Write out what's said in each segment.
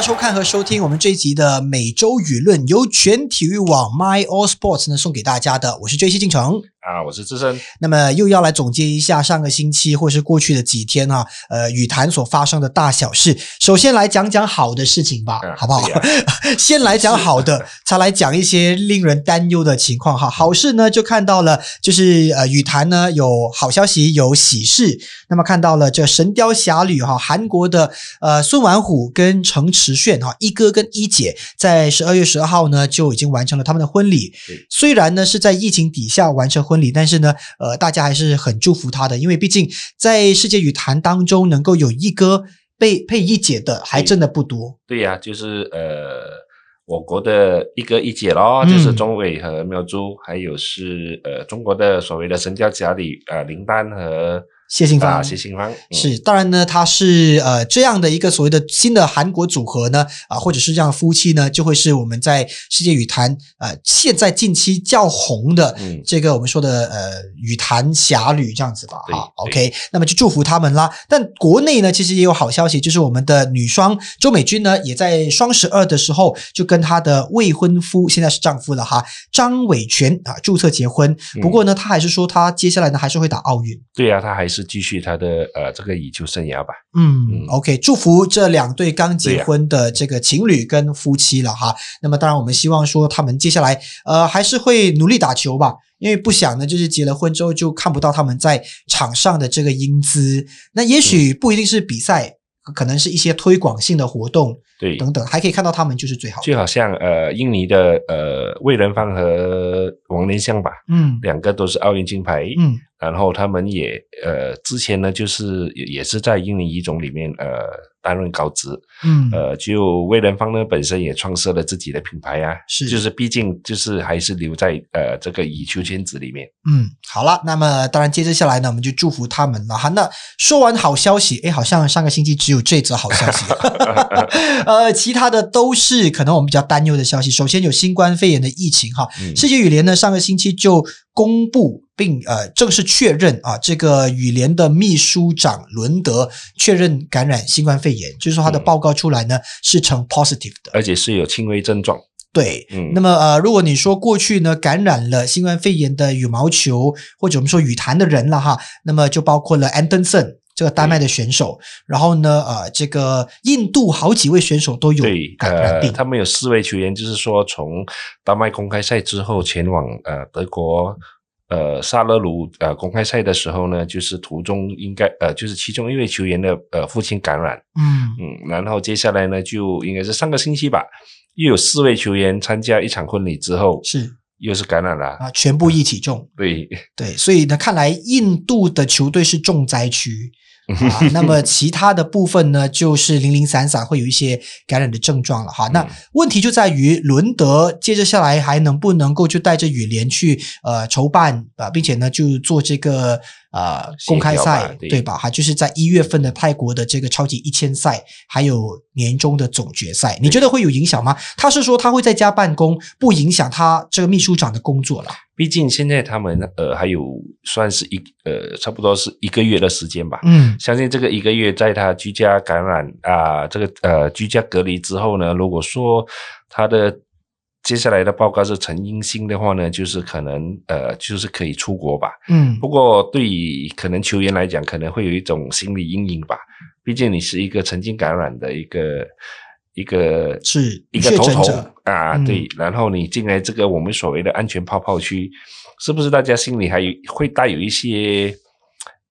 收看和收听我们这一集的每周舆论，由全体育网 My All Sports 呢送给大家的。我是追西进程。啊，我是资深。那么又要来总结一下上个星期或是过去的几天哈、呃，羽坛所发生的大小事。首先来讲讲好的事情吧，嗯好不好？先来讲好的，才来讲一些令人担忧的情况哈。好事呢，就看到了，就是呃，羽坛呢有好消息，有喜事。那么看到了这《神雕侠侣》哈，韩国的呃孙完虎跟程池炫哈一哥跟一姐，在十二月十二号呢就已经完成了他们的婚礼。虽然呢是在疫情底下完成婚礼，但是呢，呃，大家还是很祝福他的，因为毕竟在世界羽坛当中，能够有一哥被配一姐的，还真的不多。对呀、就是呃，我国的一哥一姐咯，嗯就是钟伟和妙珠，还有是呃中国的所谓的神雕侠侣呃林丹和谢杏芳啊谢杏芳、嗯是，当然呢，他是呃这样的一个所谓的新的韩国组合呢，啊、或者是这样的夫妻呢，就会是我们在世界羽坛呃现在近期较红的嗯这个我们说的呃羽坛侠侣这样子吧，对好，OK，那么就祝福他们啦。但国内呢，其实也有好消息，就是我们的女双周美君呢，也在双十二的时候就跟她的未婚夫，现在是丈夫了哈，张伟权啊注册结婚。不过呢，她还是说她接下来呢还是会打奥运。对呀、她还是继续他的呃这个以球生涯吧。嗯嗯，OK，祝福这两对刚结婚的这个情侣跟夫妻了哈。那么当然，我们希望说他们接下来呃还是会努力打球吧，因为不想呢就是结了婚之后就看不到他们在场上的这个英姿。那也许嗯不一定是比赛，可能是一些推广性的活动对，等等，还可以看到他们就是最好的。就好像呃印尼的呃魏仁芳和王连香吧，嗯两个都是奥运金牌。嗯然后他们也呃之前呢就是也也是在印尼乙种里面呃担任高职。嗯，呃，就魏仁芳呢本身也创设了自己的品牌啊，是就是毕竟就是还是留在呃这个羽球圈子里面。嗯，好了，那么当然接着下来呢，我们就祝福他们了哈。那说完好消息，哎，好像上个星期只有这则好消息，呃，其他的都是可能我们比较担忧的消息。首先有新冠肺炎的疫情哈，嗯世界羽联呢上个星期就公布并呃正式确认啊，这个羽联的秘书长伦德确认感染新冠肺炎，就是说他的嗯报告出来呢是呈 positive 的。而且是有轻微症状。对，嗯那么呃，如果你说过去呢感染了新冠肺炎的羽毛球或者我们说羽坛的人了哈，那么就包括了安登森这个丹麦的选手，然后呢呃，这个印度好几位选手都有感染病，他们有四位球员，就是说从丹麦公开赛之后前往呃德国。呃，萨勒鲁呃公开赛的时候呢，就是途中应该呃，就是其中一位球员的呃父亲感染，嗯。嗯，然后接下来呢，就应该是上个星期吧，又有四位球员参加一场婚礼之后，是。又是感染了，啊，全部一起中，对，对，所以呢，看来印度的球队是重灾区。啊，那么其他的部分呢，就是零零散散会有一些感染的症状了哈。那嗯问题就在于伦德接着下来还能不能够就带着雨联去呃筹办啊、并且呢就做这个呃公开赛对对吧？哈，就是在一月份的泰国的这个超级一千赛，还有年终的总决赛，你觉得会有影响吗？他是说他会在家办公，不影响他这个秘书长的工作了。毕竟现在他们呃还有算是一呃差不多是一个月的时间吧，嗯相信这个一个月在他居家感染啊、这个呃居家隔离之后呢，如果说他的接下来的报告是呈阴性的话呢，就是可能呃就是可以出国吧。嗯不过对于可能球员来讲，可能会有一种心理阴影吧，毕竟你是一个曾经感染的一个一个是一个头头啊，嗯对，然后你进来这个我们所谓的安全泡泡区，是不是大家心里还有会带有一些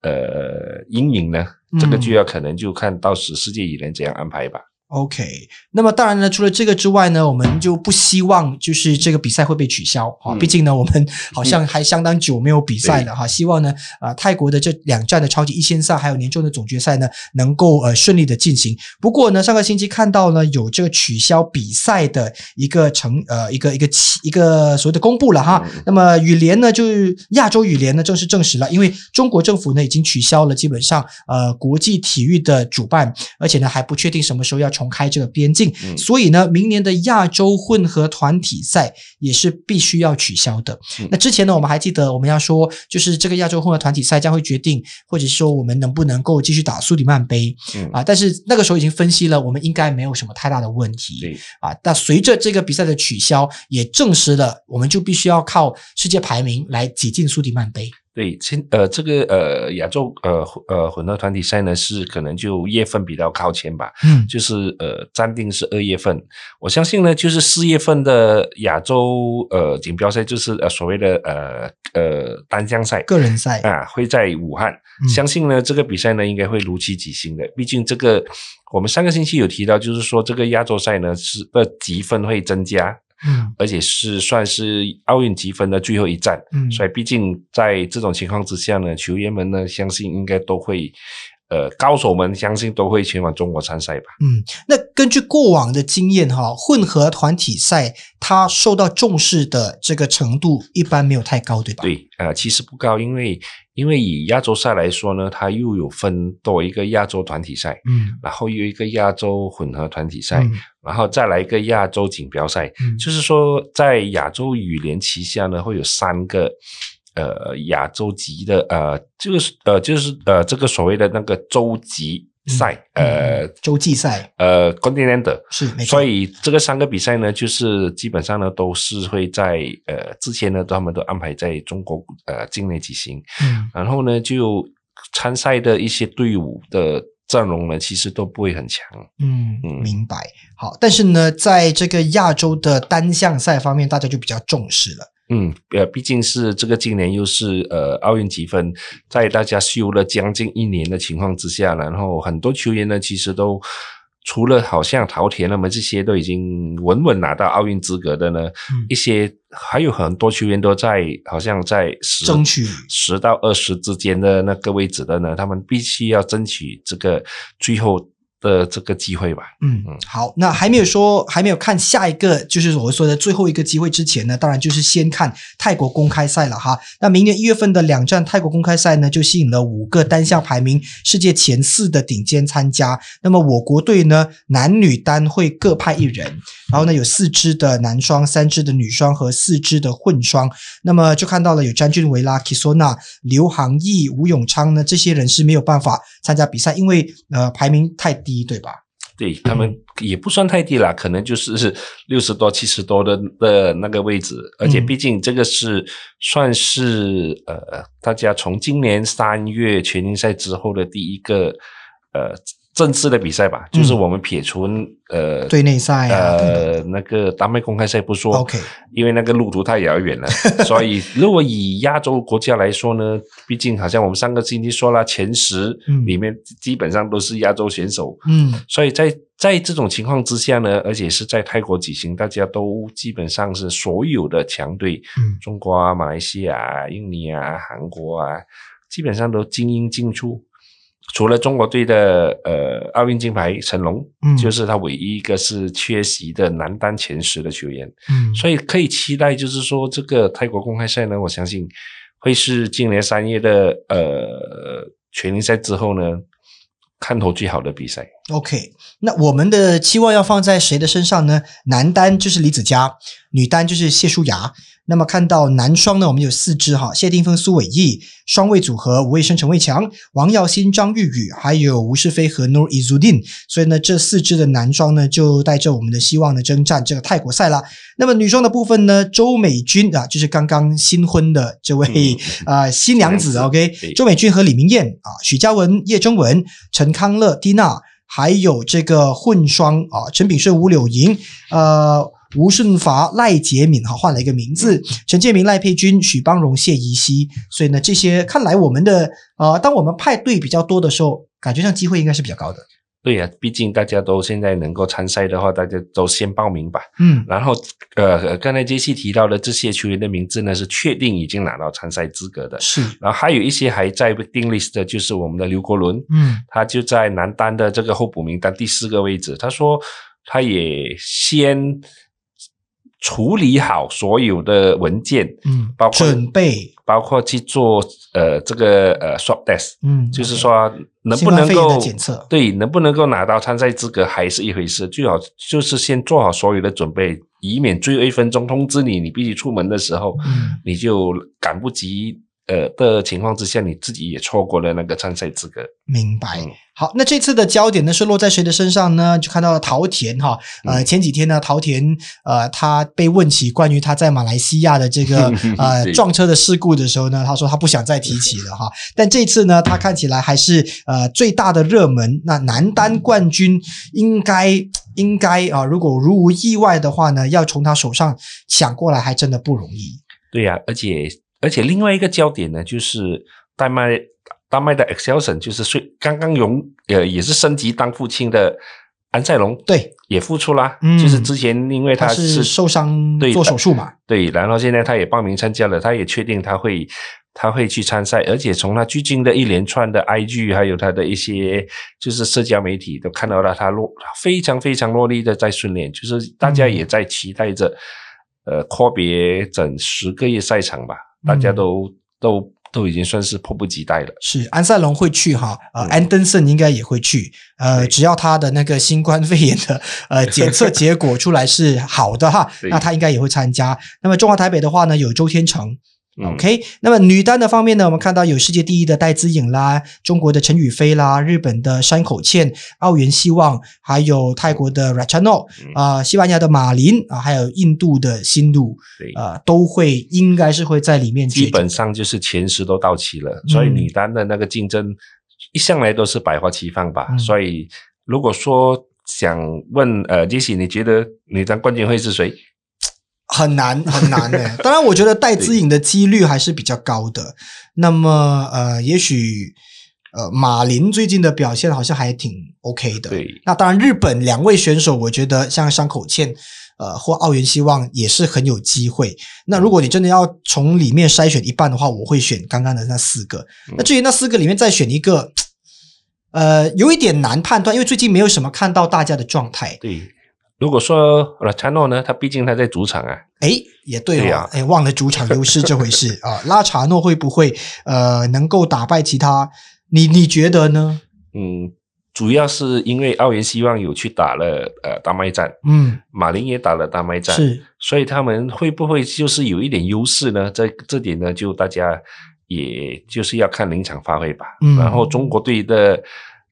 呃阴影呢？这个嗯就要可能就看到时世界羽联怎样安排吧。OK，那么当然呢，除了这个之外呢，我们就不希望就是这个比赛会被取消啊。嗯毕竟呢，我们 好像还相当久没有比赛了哈。希望呢，呃，泰国的这两站的超级一千赛还有年终的总决赛呢，能够呃顺利的进行。不过呢，上个星期看到呢，有这个取消比赛的一个成呃一个一个期一个所谓的公布了哈。嗯那么羽联呢，就是亚洲羽联呢，正式证实了，因为中国政府呢已经取消了基本上呃国际体育的主办，而且呢还不确定什么时候要重开这个边境，嗯所以呢，明年的亚洲混合团体赛也是必须要取消的。嗯那之前呢，我们还记得我们要说，就是这个亚洲混合团体赛将会决定，或者说我们能不能够继续打苏迪曼杯嗯啊。但是那个时候已经分析了，我们应该没有什么太大的问题。啊，但随着这个比赛的取消，也证实了我们就必须要靠世界排名来挤进苏迪曼杯。对，现呃这个呃亚洲呃混呃混合团体赛呢是可能就月份比较靠前吧，嗯。就是呃暂定是二月份，我相信呢就是四月份的亚洲呃锦标赛就是呃所谓的呃呃单项赛个人赛，啊会在武汉，嗯。相信呢这个比赛呢应该会如期举行的，毕竟这个我们上个星期有提到，就是说这个亚洲赛呢是的积分会增加，嗯而且是算是奥运积分的最后一站。嗯，所以，毕竟在这种情况之下呢，球员们呢，相信应该都会，呃，高手们相信都会前往中国参赛吧。嗯，那根据过往的经验哈，混合团体赛它受到重视的这个程度一般没有太高，对吧？，对，呃，其实不高，因为因为以亚洲赛来说呢，它又有分多一个亚洲团体赛，嗯然后又一个亚洲混合团体赛，嗯然后再来一个亚洲锦标赛。嗯就是说，在亚洲羽联旗下呢，会有三个呃亚洲级的呃，就是呃就是呃这个所谓的那个洲级赛，呃嗯洲际赛呃 continental。是没错，所以这个三个比赛呢，就是基本上呢都是会在呃之前呢，他们都安排在中国呃境内举行，嗯然后呢就参赛的一些队伍的阵容呢，其实都不会很强。嗯嗯明白。好，但是呢，在这个亚洲的单项赛方面，大家就比较重视了。嗯，呃，毕竟是这个今年又是呃奥运积分，在大家休了将近一年的情况之下，然后很多球员呢，其实都除了好像陶田那么这些都已经稳稳拿到奥运资格的呢，嗯。一些还有很多球员都在好像在十争取。十到二十之间的那个位置的呢，他们必须要争取这个最后的这个机会吧。嗯嗯，好，那还没有说，还没有看下一个，就是我说的最后一个机会之前呢，当然就是先看泰国公开赛了哈。那明年一月份的两站泰国公开赛呢，就吸引了五个单项排名世界前四的顶尖参加。那么我国队呢，男女单会各派一人，然后呢有四支的男双、三支的女双和四支的混双。那么就看到了有詹俊维拉、Kisona、刘航毅、吴永昌呢，这些人是没有办法参加比赛，因为呃排名太低，对吧？对他们也不算太低啦，可能就是 六十多、七十多的的那个位置，而且嗯。毕竟这个是算是呃，大家从今年三月全英赛之后的第一个呃正式的比赛吧，就是我们撇除呃对内赛啊呃那个丹麦公开赛不说 OK 因为那个路途太遥远了，所以如果以亚洲国家来说呢，毕竟好像我们上个星期说了，前十嗯里面基本上都是亚洲选手。嗯所以在在这种情况之下呢，而且是在泰国举行，大家都基本上是所有的强队，嗯中国啊、马来西亚啊、印尼啊、韩国啊，基本上都精英进出。除了中国队的呃奥运金牌成龙，嗯。就是他唯一一个是缺席的男单前十的球员，嗯，所以可以期待，就是说这个泰国公开赛呢，我相信会是今年三月的呃全英赛之后呢，看头最好的比赛。OK，那我们的期望要放在谁的身上呢？男单就是李子嘉，女单就是谢淑雅。那么看到男双呢，我们有四支哈，谢霆锋、苏伟毅，双卫组合吴卫生、陈伟强、王耀新、张玉宇，还有吴世飞和 Nur Izudin。所以呢，这四支的男双呢，就带着我们的希望呢，征战这个泰国赛啦。那么女双的部分呢，周美君啊，就是刚刚新婚的这位 啊、呃新娘子新娘子，OK，周美君和李明艳啊，许嘉文、叶征文、陈康乐、蒂娜。还有这个混双啊，陈炳顺、吴柳莹，呃，吴顺发、赖洁敏哈换了一个名字，陈建明、赖佩君、许邦荣、谢怡希，所以呢，这些看来我们的呃，当我们派对比较多的时候，感觉上机会应该是比较高的。对呀、毕竟大家都现在能够参赛的话，大家都先报名吧。嗯然后，呃，刚才杰西提到的这些球员的名字呢，是确定已经拿到参赛资格的。是，然后还有一些还在定 list 的，就是我们的刘国伦，嗯他就在男单的这个候补名单第四个位置。他说，他也先处理好所有的文件，嗯，包括准备包括去做呃这个呃 swab test，嗯，就是说能不能够检测。对，能不能够拿到参赛资格还是一回事，最好就是先做好所有的准备，以免最后一分钟通知你你必须出门的时候，嗯。你就赶不及呃的情况之下，你自己也错过了那个参赛资格。明白。嗯好，那这次的焦点呢是落在谁的身上呢？就看到了陶田哈，呃，嗯前几天呢，陶田呃，他被问起关于他在马来西亚的这个 呃撞车的事故的时候呢，他说他不想再提起了哈。但这次呢，他看起来还是呃最大的热门。那男单冠军应该应该啊、如果如无意外的话呢，要从他手上抢过来还真的不容易。对呀、而且而且另外一个焦点呢，就是丹麦丹麦的 Excelson，就是最刚刚荣呃也是升级当父亲的安塞龙，对，也复出啦。嗯。就是之前因为他是是受伤对做手术嘛，对，然后现在他也报名参加了，他也确定他会他会去参赛，而且从他最近的一连串的 IG 还有他的一些就是社交媒体都看到了他落非常非常落力的在训练，就是大家嗯也在期待着，呃，阔别整十个月赛场吧，大家嗯都、都都已经算是迫不及待了。是安塞龙会去哈，呃，嗯安登森应该也会去，呃，只要他的那个新冠肺炎的呃 检测结果出来是好的哈，那他应该也会参加。那么中华台北的话呢，有周天成。嗯 OK，那么女单的方面呢，我们看到有世界第一的戴资颖啦，中国的陈雨菲啦，日本的山口茜、澳元希望，还有泰国的 Rachano 嗯啊、西班牙的马林啊、还有印度的新路对。啊、都会应该是会在里面基本上就是前十都到齐了，所以嗯女单的那个竞争一向来都是百花齐放吧。嗯所以如果说想问呃杰西，你觉得女单冠军会是谁？很难很难的。当然，我觉得带资颖的几率还是比较高的。那么，呃，也许呃，马林最近的表现好像还挺 OK 的。对那当然，日本两位选手，我觉得像山口茜。呃，或奥原希望也是很有机会。那如果你真的要从里面筛选一半的话，我会选刚刚的那四个。嗯那至于那四个里面再选一个，呃，有一点难判断，因为最近没有什么看到大家的状态。对，如果说 r a a n o 呢，他毕竟他在主场啊，哎，也对哦对呀，哎、忘了主场优势这回事 啊。拉查诺会不会呃能够打败其他？你你觉得呢？嗯，主要是因为奥原希望有去打了呃大麦战，嗯，马林也打了大麦战，是所以他们会不会就是有一点优势呢？这这点呢，就大家也就是要看临场发挥吧。嗯然后中国队的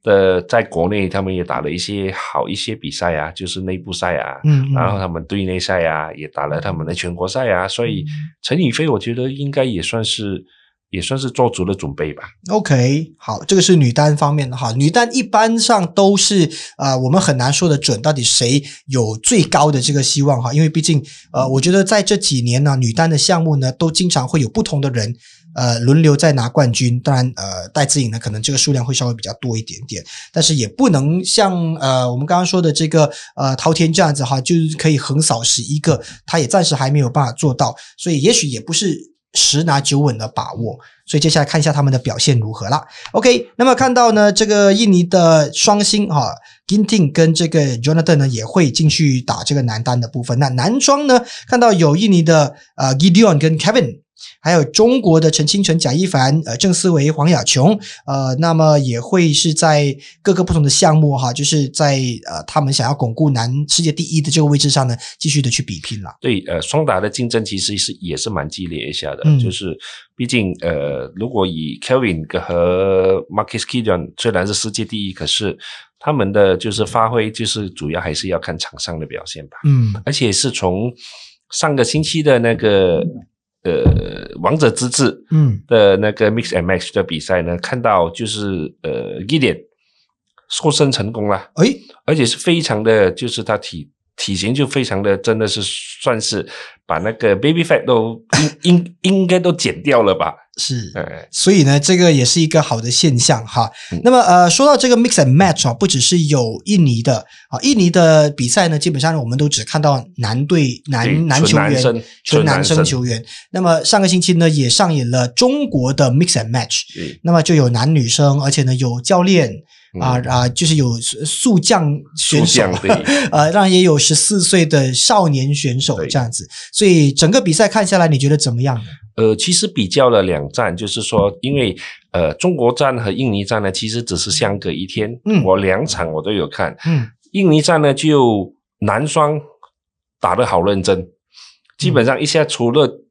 的在国内他们也打了一些好一些比赛啊，就是内部赛啊，嗯，嗯然后他们队内赛啊也打了他们的全国赛啊，所以陈宇飞我觉得应该也算是也算是做足了准备吧。OK，好，这个是女单方面的哈。女单一般上都是呃，我们很难说得准到底谁有最高的这个希望哈，因为毕竟呃，我觉得在这几年呢，女单的项目呢都经常会有不同的人呃轮流在拿冠军。当然呃，戴资颖呢可能这个数量会稍微比较多一点点，但是也不能像呃我们刚刚说的这个呃滔天这样子哈，就是可以横扫十一个，他也暂时还没有办法做到，所以也许也不是十拿九稳的把握。所以接下来看一下他们的表现如何啦。OK，那么看到呢，这个印尼的双星哈、Ginting 跟这个 Jonathan 呢也会进去打这个男单的部分。那男双呢，看到有印尼的呃 Gideon 跟 Kevin。还有中国的陈清晨、贾一凡、呃郑思维、黄雅琼，呃，那么也会是在各个不同的项目哈，就是在呃他们想要巩固男世界第一的这个位置上呢，继续的去比拼了。对，呃，双打的竞争其实是也是蛮激烈一下的，嗯。就是毕竟呃，如果以 Kelvin 和 Marcus Gideon 虽然是世界第一，可是他们的就是发挥就是主要还是要看场上的表现吧，嗯。而且是从上个星期的那个呃王者之治嗯的那个 Mix and Match 的比赛呢，看到就是呃 Gideon 瘦身成功了。诶，而且是非常的，就是他体体型就非常的，真的是算是把那个 baby fat 都应应应该都减掉了吧？是。呃，所以呢，这个也是一个好的现象哈。嗯。那么呃，说到这个 mix and match 啊，不只是有印尼的啊，印尼的比赛呢，基本上我们都只看到男队男男球员纯男生。生球员。那么上个星期呢，也上演了中国的 mix and match，对，那么就有男女生，而且呢有教练啊啊，就是有速降选手，对，呃，让也有十四岁的少年选手这样子，所以整个比赛看下来，你觉得怎么样？呃，其实比较了两站，就是说，因为呃，中国站和印尼站呢，其实只是相隔一天，嗯，我两场我都有看，嗯，印尼站呢就男双打得好认真，基本上一下除了。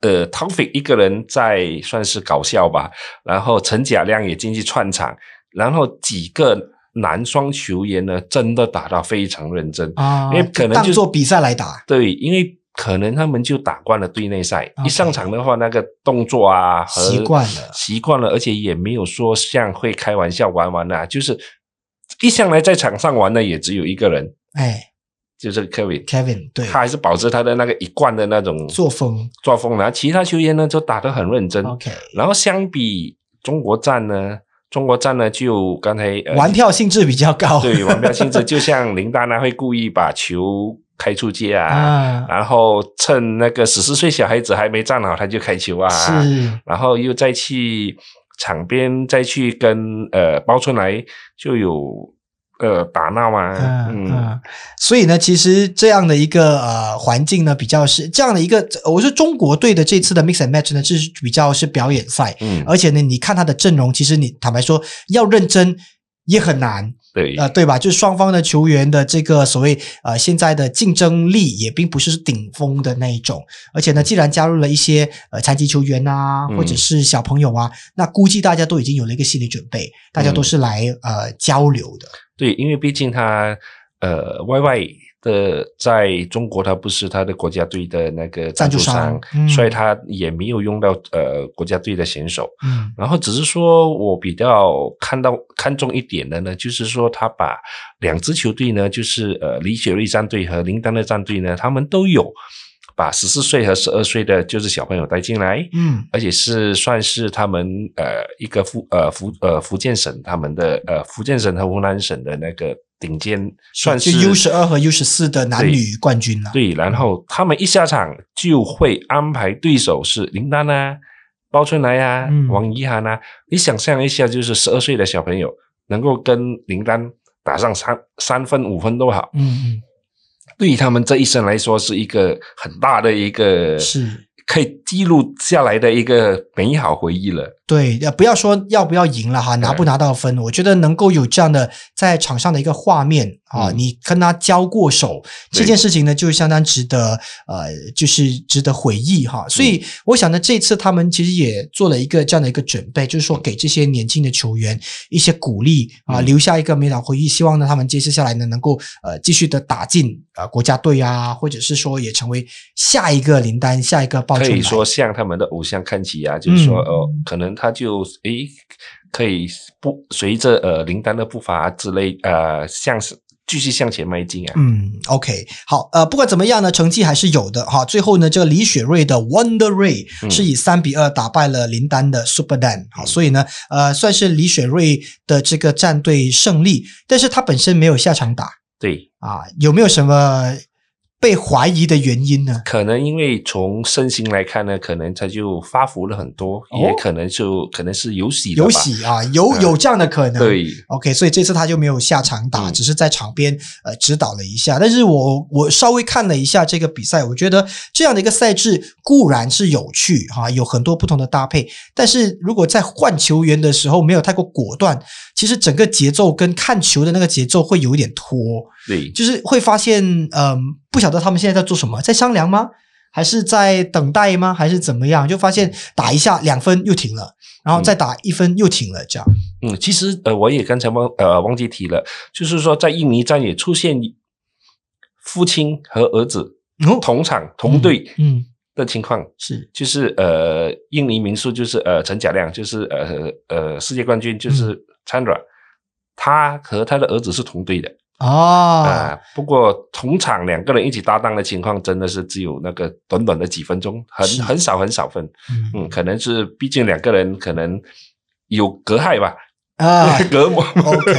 呃 t o f i c 一个人在算是搞笑吧，然后陈甲亮也进去串场，然后几个男双球员呢，真的打到非常认真。啊，因为可能就做比赛来打，对，因为可能他们就打惯了队内赛，一上场的话，那个动作啊，习惯了，习惯了，而且也没有说像会开玩笑玩玩啊，就是一向来在场上玩的也只有一个人，哎。就是 Kevin，Kevin，对，他还是保持他的那个一贯的那种作风，作风。然后其他球员呢，就打得很认真。OK，然后相比中国站呢，中国站呢就刚才玩票性质比较高，对，玩票性质就像林丹呢会故意把球开出界啊，然后趁那个十四岁小孩子还没站好，他就开球啊，是，然后又再去场边再去跟呃包春来就有。呃，打闹嘛，嗯，所以呢，其实这样的一个呃环境呢，比较是这样的一个，我说中国队的这次的 mix and match 呢，是比较是表演赛，嗯，而且呢，你看他的阵容，其实你坦白说要认真也很难。对，呃，对吧？就是双方的球员的这个所谓呃，现在的竞争力也并不是顶峰的那一种。而且呢，既然加入了一些呃残疾球员啊，或者是小朋友啊，那估计大家都已经有了一个心理准备，大家都是来呃交流的。对，因为毕竟他呃，Y Y。的在中国，他不是他的国家队的那个赞助商，所以他也没有用到呃国家队的选手。嗯，然后只是说我比较看到看重一点的呢，就是说他把两支球队呢，就是呃李雪芮战队和林丹的战队呢，他们都有把十四岁和十二岁的就是小朋友带进来。嗯，而且是算是他们呃一个福呃福呃福建省他们的呃福建省和湖南省的那个。顶尖算是 U 十二和 U 十四的男女冠军了。对，然后他们一下场就会安排对手是林丹啊、包春来啊、王怡涵啊。你想象一下，就是十二岁的小朋友能够跟林丹打上三三分五分都好。嗯嗯，对于他们这一生来说，是一个很大的一个是。可以记录下来的一个美好回忆了。对，不要说要不要赢了哈，拿不拿到分，我觉得能够有这样的在场上的一个画面啊，你跟他交过手这件事情呢，就相当值得呃，就是值得回忆哈。所以我想呢，这次他们其实也做了一个这样的一个准备，就是说给这些年轻的球员一些鼓励啊，留下一个美好回忆。希望呢，他们接下来呢，能够呃继续的打进呃国家队啊，或者是说也成为下一个林丹，下一个爆。可以说向他们的偶像看齐啊，就是说呃，可能他就诶可以不随着呃林丹的步伐之类呃向继续向前迈进啊。嗯，OK，好，呃，不管怎么样呢，成绩还是有的哈。最后呢，这个李雪芮的 Wonder Ray 是以三比二打败了林丹的 Super Dan，好，所以呢，呃，算是李雪芮的这个战队胜利，但是他本身没有下场打。对啊，有没有什么？被怀疑的原因呢？可能因为从身形来看呢，可能他就发福了很多，也可能就可能是有喜有喜啊，有有这样的可能。对，OK，所以这次他就没有下场打，只是在场边呃指导了一下。但是我我稍微看了一下这个比赛，我觉得这样的一个赛制固然是有趣哈，有很多不同的搭配。但是如果在换球员的时候没有太过果断，其实整个节奏跟看球的那个节奏会有一点拖。对，就是会发现嗯。不晓得他们现在在做什么，在商量吗？还是在等待吗？还是怎么样？就发现打一下两分又停了，然后再打一分又停了，这样。嗯，其实呃，我也刚才忘呃忘记提了，就是说在印尼站也出现父亲和儿子同场同队嗯的情况，是就是呃印尼民宿就是呃陈甲亮就是呃呃世界冠军就是 Chandra，他和他的儿子是同队的。哦，啊，不过同场两个人一起搭档的情况，真的是只有那个短短的几分钟，很很少很少分，嗯，可能是毕竟两个人可能有隔阂吧，啊隔膜。OK，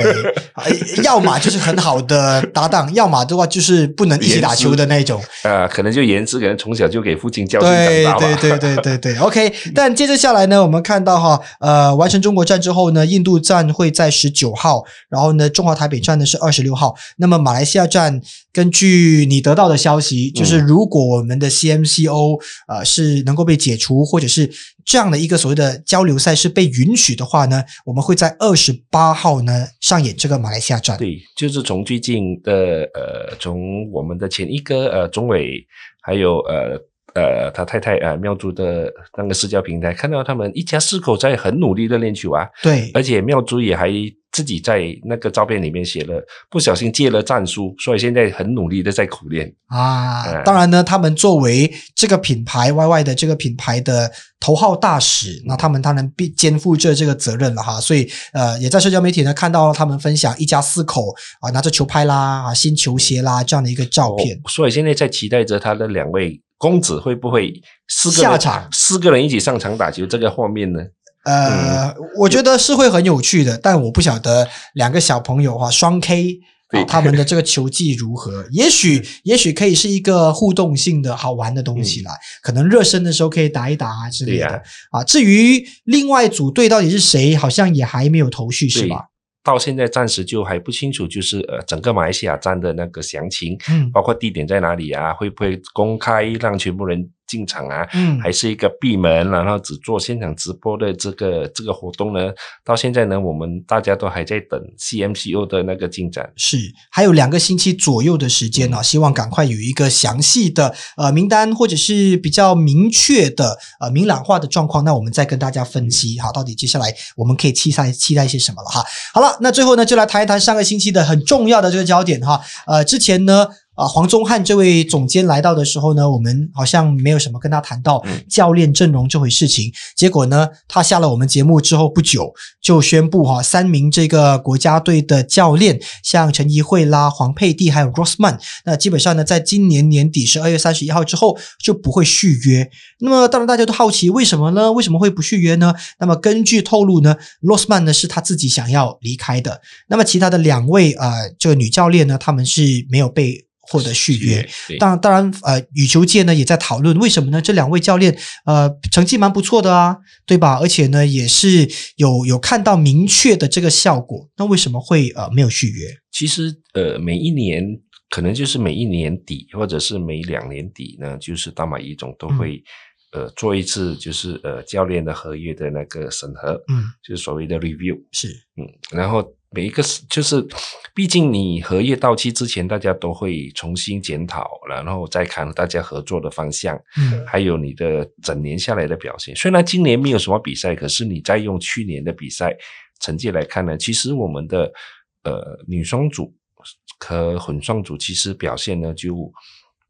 呃要么就是很好的搭档，要么的话就是不能一起打球的那种。啊，可能就颜值，可能从小就给父亲教训长对。对对对对对，OK。但接着下来呢，我们看到哈，呃，完成中国站之后呢，印度站会在十九号，然后呢，中华台北站呢是二十六号。那么马来西亚站，根据你得到的消息，就是嗯如果我们的 CMCO 呃是能够被解除，或者是这样的一个所谓的交流赛是被允许的话呢，我们会在二十八号呢上演这个马来西亚站。对，就是从最近的呃，从我们的前一个呃钟伟，还有呃呃他太太呃妙珠的那个社交平台，看到他们一家四口在很努力的练球啊，对，而且妙珠也还自己在那个照片里面写了，不小心借了战书，所以现在很努力的在苦练。啊，嗯当然呢，他们作为这个品牌 YY 的这个品牌的头号大使，那他们当然必肩负着这个责任了哈。所以呃，也在社交媒体呢看到他们分享一家四口啊拿着球拍啦啊新球鞋啦这样的一个照片。哦所以现在在期待着他的两位公子会不会四个人下场四个人一起上场打球这个画面呢？呃，嗯我觉得是会很有趣的，但我不晓得两个小朋友哈双 K。啊，对他们的这个球技如何？也许，也许可以是一个互动性的好玩的东西啦。可能热身的时候可以打一打啊之类的。啊，至于另外组队到底是谁，好像也还没有头绪，是对吧？到现在暂时就还不清楚，就是呃整个马来西亚站的那个详情，嗯包括地点在哪里啊，会不会公开让全部人进场啊？嗯，还是一个闭门，然后只做现场直播的这个这个活动呢？到现在呢，我们大家都还在等 CMCO 的那个进展。是还有两个星期左右的时间呢、希望赶快有一个详细的呃名单，或者是比较明确的呃明朗化的状况，那我们再跟大家分析哈，到底接下来我们可以期待期待些什么了哈。好了，那最后呢，就来谈一谈上个星期的很重要的这个焦点哈。呃，之前呢。啊，黄宗汉这位总监来到的时候呢，我们好像没有什么跟他谈到嗯教练阵容这回事情。结果呢，他下了我们节目之后不久，就宣布哈，三名这个国家队的教练，像陈怡慧啦、黄佩蒂还有 Grossman，那基本上呢，在今年年底十二月三十一号之后就不会续约。那么当然大家都好奇为什么呢？为什么会不续约呢？那么根据透露呢，Grossman 呢是他自己想要离开的。那么其他的两位呃这个女教练呢，他们是没有被获得续约。对，当然，当然，呃，羽球界呢也在讨论为什么呢？这两位教练，呃，成绩蛮不错的啊，对吧？而且呢，也是有有看到明确的这个效果。那为什么会呃没有续约？其实呃，每一年可能就是每一年底或者是每两年底呢，就是大马一总都会、呃做一次就是呃教练的合约的那个审核，嗯，就是所谓的 review。是，嗯，然后每一个是就是，毕竟你合约到期之前，大家都会重新检讨，然后再看大家合作的方向，嗯还有你的整年下来的表现。虽然今年没有什么比赛，可是你再用去年的比赛成绩来看呢，其实我们的呃女双组和混双组其实表现呢就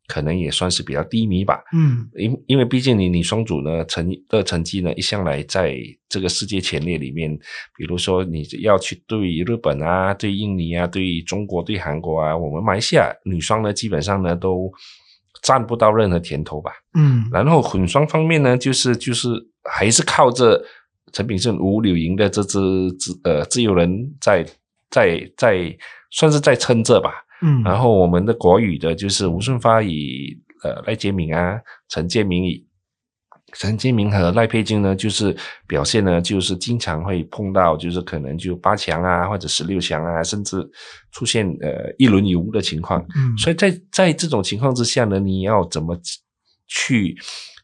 可能也算是比较低迷吧。嗯因因为毕竟你女双组呢成的成绩呢一向来在这个世界前列里面，比如说你要去对日本啊、对印尼啊、对中国、对韩国啊，我们马来西亚女双呢基本上呢都占不到任何甜头吧。嗯然后混双方面呢，就是就是还是靠着陈炳胜、吴柳莹的这支自呃自由人在在在算是在撑着吧。嗯，然后我们的国语的就是吴顺发与呃赖杰明啊、陈建明与陈建明和赖佩金呢，就是表现呢，就是经常会碰到，就是可能就八强啊，或者十六强啊，甚至出现呃一轮游的情况。嗯所以在在这种情况之下呢，你要怎么去，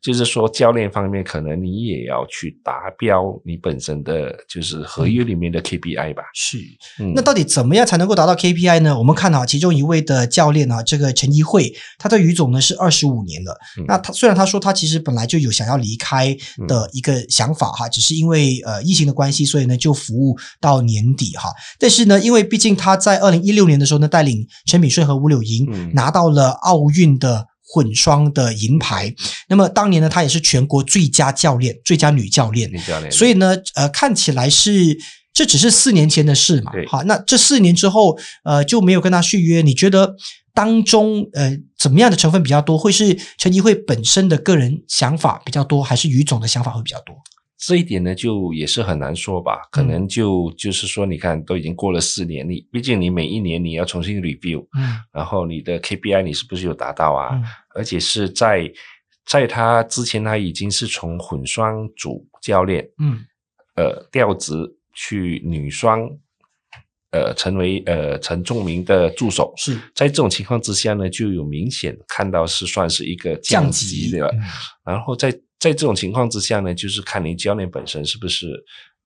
就是说教练方面，可能你也要去达标你本身的就是合约里面的 KPI 吧。是。嗯，那到底怎么样才能够达到 KPI 呢？我们看啊，其中一位的教练啊，这个陈怡慧，他对于总呢是二十五年了。嗯那他虽然他说他其实本来就有想要离开的一个想法哈，只是因为呃疫情的关系，所以呢就服务到年底哈。但是呢，因为毕竟他在二零一六年的时候呢，带领陈炳顺和吴柳莹嗯拿到了奥运的。混双的银牌，那么当年呢，她也是全国最佳教练、最佳女教练，女教练，所以呢，呃，看起来是这只是四年前的事嘛对，好，那这四年之后，呃，就没有跟她续约。你觉得当中呃怎么样的成分比较多？会是陈怡慧本身的个人想法比较多，还是于总的想法会比较多？这一点呢，就也是很难说吧。可能就就是说，你看都已经过了四年，你毕竟你每一年你要重新 review，嗯然后你的 KPI 你是不是有达到啊？嗯而且是在在他之前，他已经是从混双主教练嗯呃调职去女双，呃成为呃陈仲明的助手。是在这种情况之下呢，就有明显看到是算是一个降降级的。级嗯然后在在这种情况之下呢，就是看您教练本身是不是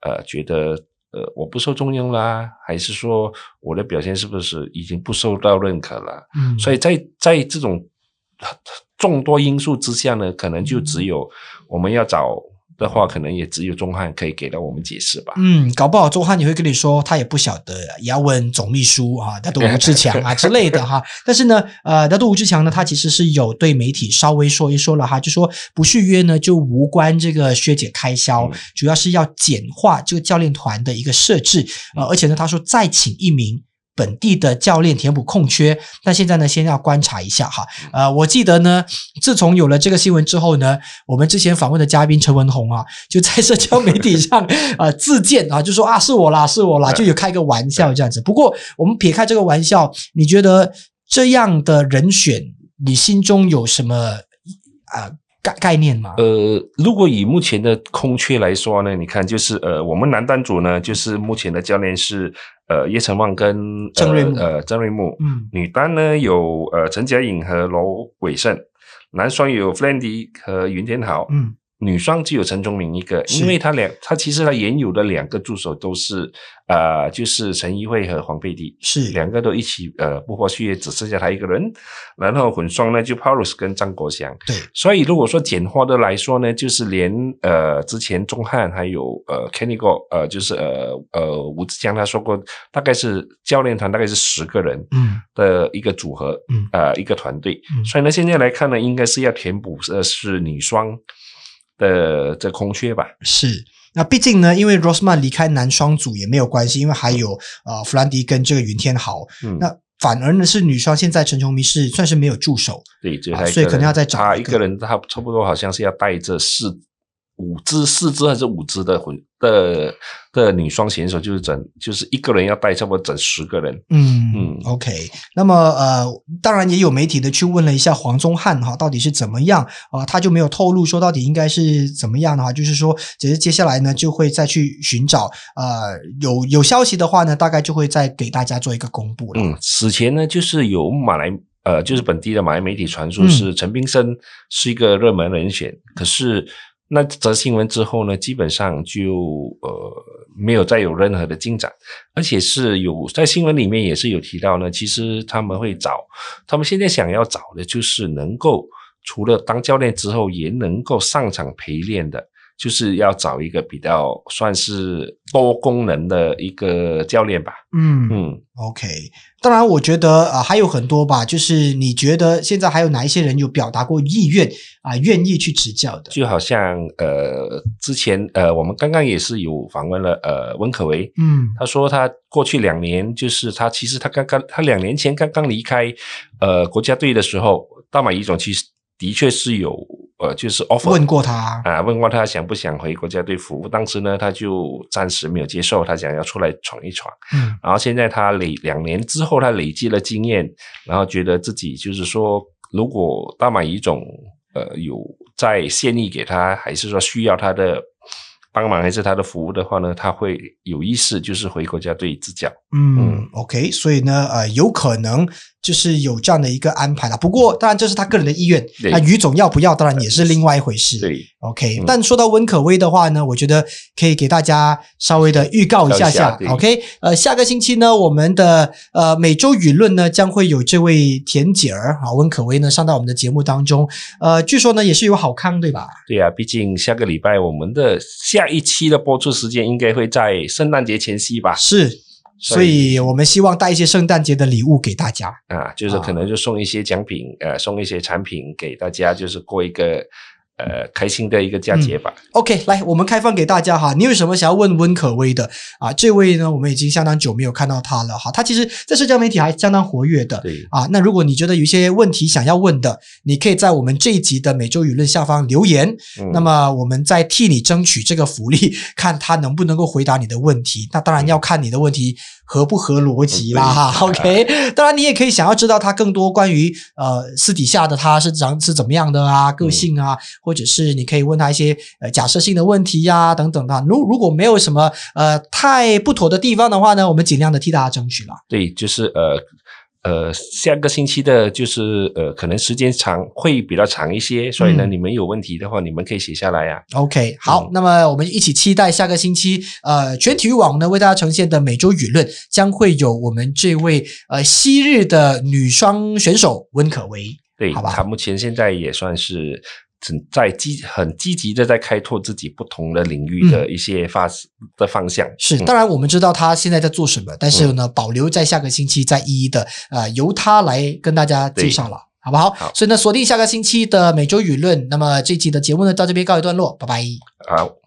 呃觉得呃我不受重用啦，还是说我的表现是不是已经不受到认可了？嗯，所以在在这种众多因素之下呢，可能就只有我们要找的话，可能也只有钟汉可以给到我们解释吧。嗯，搞不好钟汉也会跟你说，他也不晓得，也要问总秘书啊，那都吴志强啊之类的哈。但是呢，呃，那都吴志强呢，他其实是有对媒体稍微说一说了哈，就说不续约呢就无关这个削减开销，嗯主要是要简化这个教练团的一个设置，呃，而且呢，他说再请一名。本地的教练填补空缺，那现在呢，先要观察一下哈。呃，我记得呢，自从有了这个新闻之后呢，我们之前访问的嘉宾陈文宏啊，就在社交媒体上 呃自荐啊，就说啊是我啦，是我啦，就有开个玩笑这样子。不过我们撇开这个玩笑，你觉得这样的人选，你心中有什么啊、概概念吗？呃，如果以目前的空缺来说呢，你看就是呃，我们男单组呢，就是目前的教练是呃叶成旺跟郑瑞木。呃呃郑瑞木，嗯。女单呢有呃陈佳颖和罗伟胜，男双有 Flandy 和云天豪，嗯女双只有陈忠明一个，因为他两他其实他原有的两个助手都是呃就是陈怡慧和黄佩蒂，是。两个都一起呃不破续约，只剩下他一个人，然后混双呢就 Paulus 跟张国祥，对，所以如果说简化的来说呢，就是连呃之前钟汉还有呃 Kenny Go 呃就是呃呃吴志强他说过，大概是教练团大概是十个人嗯。的一个组合，嗯。呃一个团队，嗯。所以呢现在来看呢，应该是要填补的是女双的这空缺吧。是。那毕竟呢，因为 Rosman 离开男双组也没有关系，因为还有呃弗兰迪跟这个云天豪，嗯，那反而呢是女双，现在陈琼明是算是没有助手，对，就所以可能要再找一个他一个人，他差不多好像是要带着四五支、四支还是五支的混的的女双选手，就是整就是一个人要带差不多整十个人。嗯嗯 o k 那么呃，当然也有媒体的去问了一下黄宗汉哈，到底是怎么样啊、他就没有透露说到底应该是怎么样的话，就是说，只是接下来呢就会再去寻找呃有有消息的话呢，大概就会再给大家做一个公布了。嗯，此前呢，就是有马来呃，就是本地的马来媒体传说嗯是陈冰生是一个热门人选，可是那则新闻之后呢，基本上就呃没有再有任何的进展，而且是有在新闻里面也是有提到呢，其实他们会找，他们现在想要找的就是能够除了当教练之后，也能够上场陪练的。就是要找一个比较算是多功能的一个教练吧，嗯嗯，OK，当然，我觉得啊、呃还有很多吧，就是你觉得现在还有哪一些人有表达过意愿啊、愿意去执教的？就好像呃，之前呃，我们刚刚也是有访问了呃温可唯，嗯。他说他过去两年，就是他其实他刚刚他两年前刚刚离开呃国家队的时候，大马乙种其实的确是有呃就是 offer 问过他，啊，问过他想不想回国家队服务，当时呢他就暂时没有接受，他想要出来闯一闯。嗯然后现在他累两年之后，他累积了经验，然后觉得自己就是说，如果大马乙种呃有在现役给他，还是说需要他的帮忙，还是他的服务的话呢，他会有意识就是回国家队执教。嗯嗯，OK，所以呢，呃，有可能就是有这样的一个安排了。不过，当然这是他个人的意愿，那于总要不要，当然也是另外一回事。对，OK，、嗯但说到温可威的话呢，我觉得可以给大家稍微的预告一下下。OK，呃，下个星期呢，我们的呃每周舆论呢将会有这位田姐儿啊温可威呢上到我们的节目当中。呃，据说呢也是有好康，对吧？对啊，毕竟下个礼拜我们的下一期的播出时间应该会在圣诞节前夕吧？是，所以我们希望带一些圣诞节的礼物给大家。啊，就是可能就送一些奖品，呃，送一些产品给大家，就是过一个呃开心的一个佳节吧。OK，来，我们开放给大家哈，你有什么想要问温可威的啊？这位呢，我们已经相当久没有看到他了哈，他其实在社交媒体还相当活跃的。对，啊，那如果你觉得有一些问题想要问的，你可以在我们这一集的每周舆论下方留言，嗯那么我们再替你争取这个福利，看他能不能够回答你的问题。那当然要看你的问题合不合逻辑啦哈。OK，当然你也可以想要知道他更多关于呃私底下的他是长是怎么样的啊，个性啊，或者是你可以问他一些呃假设性的问题呀、等等的。如如果没有什么呃太不妥的地方的话呢，我们尽量的替大家争取啦。对，就是呃呃，下个星期的，就是呃，可能时间长会比较长一些，所以呢，嗯。你们有问题的话，你们可以写下来呀、OK，好，嗯。那么我们一起期待下个星期，呃，全体育网呢为大家呈现的每周舆论将会有我们这位呃昔日的女双选手温可唯。对，好吧？她目前现在也算是正在积很积极的在开拓自己不同的领域的一些发、的方向。是，嗯当然我们知道他现在在做什么，但是呢，保留在下个星期再一一的呃由他来跟大家介绍了。好不好？好所以呢，锁定下个星期的每周舆论。那么这期的节目呢，到这边告一段落，拜拜。好。